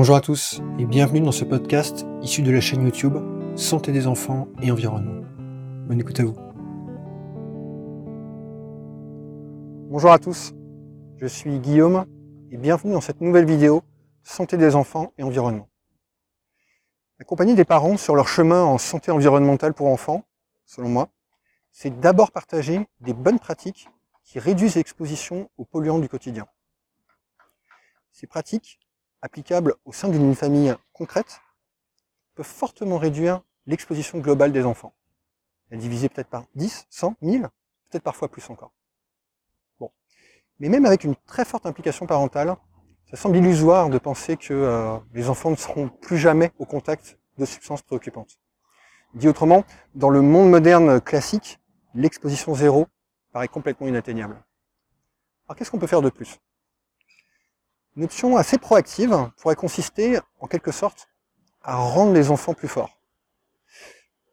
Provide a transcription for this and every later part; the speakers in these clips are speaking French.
Bonjour à tous et bienvenue dans ce podcast issu de la chaîne YouTube Santé des enfants et environnement. Bonne écoute à vous. Bonjour à tous, je suis Guillaume et bienvenue dans cette nouvelle vidéo Santé des enfants et environnement. Accompagner des parents sur leur chemin en santé environnementale pour enfants, selon moi, c'est d'abord partager des bonnes pratiques qui réduisent l'exposition aux polluants du quotidien. Ces pratiques, applicables au sein d'une famille concrète, peuvent fortement réduire l'exposition globale des enfants. Elle est divisée peut-être par 10, 100, 1000, peut-être parfois plus encore. Bon. Mais même avec une très forte implication parentale, ça semble illusoire de penser que euh, les enfants ne seront plus jamais au contact de substances préoccupantes. Dit autrement, dans le monde moderne classique, l'exposition zéro paraît complètement inatteignable. Alors qu'est-ce qu'on peut faire de plus? Une option assez proactive pourrait consister, en quelque sorte, à rendre les enfants plus forts.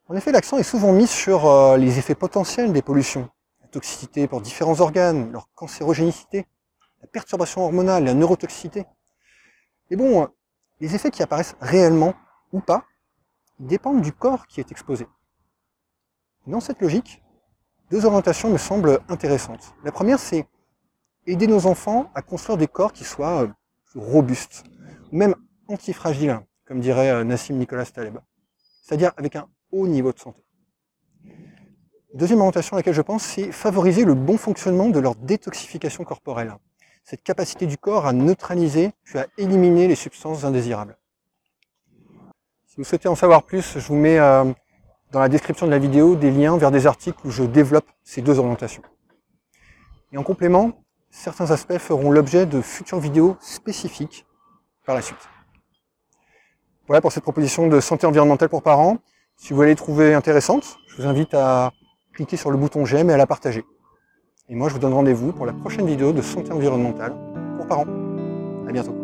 En effet, l'accent est souvent mis sur euh, les effets potentiels des pollutions, la toxicité pour différents organes, leur cancérogénicité, la perturbation hormonale, la neurotoxicité. Mais bon, les effets qui apparaissent réellement ou pas dépendent du corps qui est exposé. Dans cette logique, deux orientations me semblent intéressantes. La première, c'est aider nos enfants à construire des corps qui soient euh, robustes, même antifragiles, comme dirait euh, Nassim Nicolas Taleb. C'est-à-dire avec un haut niveau de santé. Deuxième orientation à laquelle je pense, c'est favoriser le bon fonctionnement de leur détoxification corporelle. Cette capacité du corps à neutraliser, puis à éliminer les substances indésirables. Si vous souhaitez en savoir plus, je vous mets euh, dans la description de la vidéo des liens vers des articles où je développe ces deux orientations. Et en complément, certains aspects feront l'objet de futures vidéos spécifiques par la suite. Voilà pour cette proposition de santé environnementale pour parents. Si vous allez trouver intéressante, je vous invite à cliquer sur le bouton j'aime et à la partager. Et moi, je vous donne rendez-vous pour la prochaine vidéo de santé environnementale pour parents. À bientôt.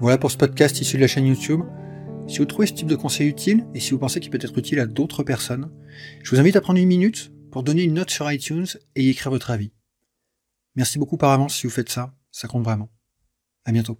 Voilà pour ce podcast issu de la chaîne YouTube. Si vous trouvez ce type de conseil utile et si vous pensez qu'il peut être utile à d'autres personnes, je vous invite à prendre une minute pour donner une note sur iTunes et y écrire votre avis. Merci beaucoup par avance si vous faites ça, ça compte vraiment. À bientôt.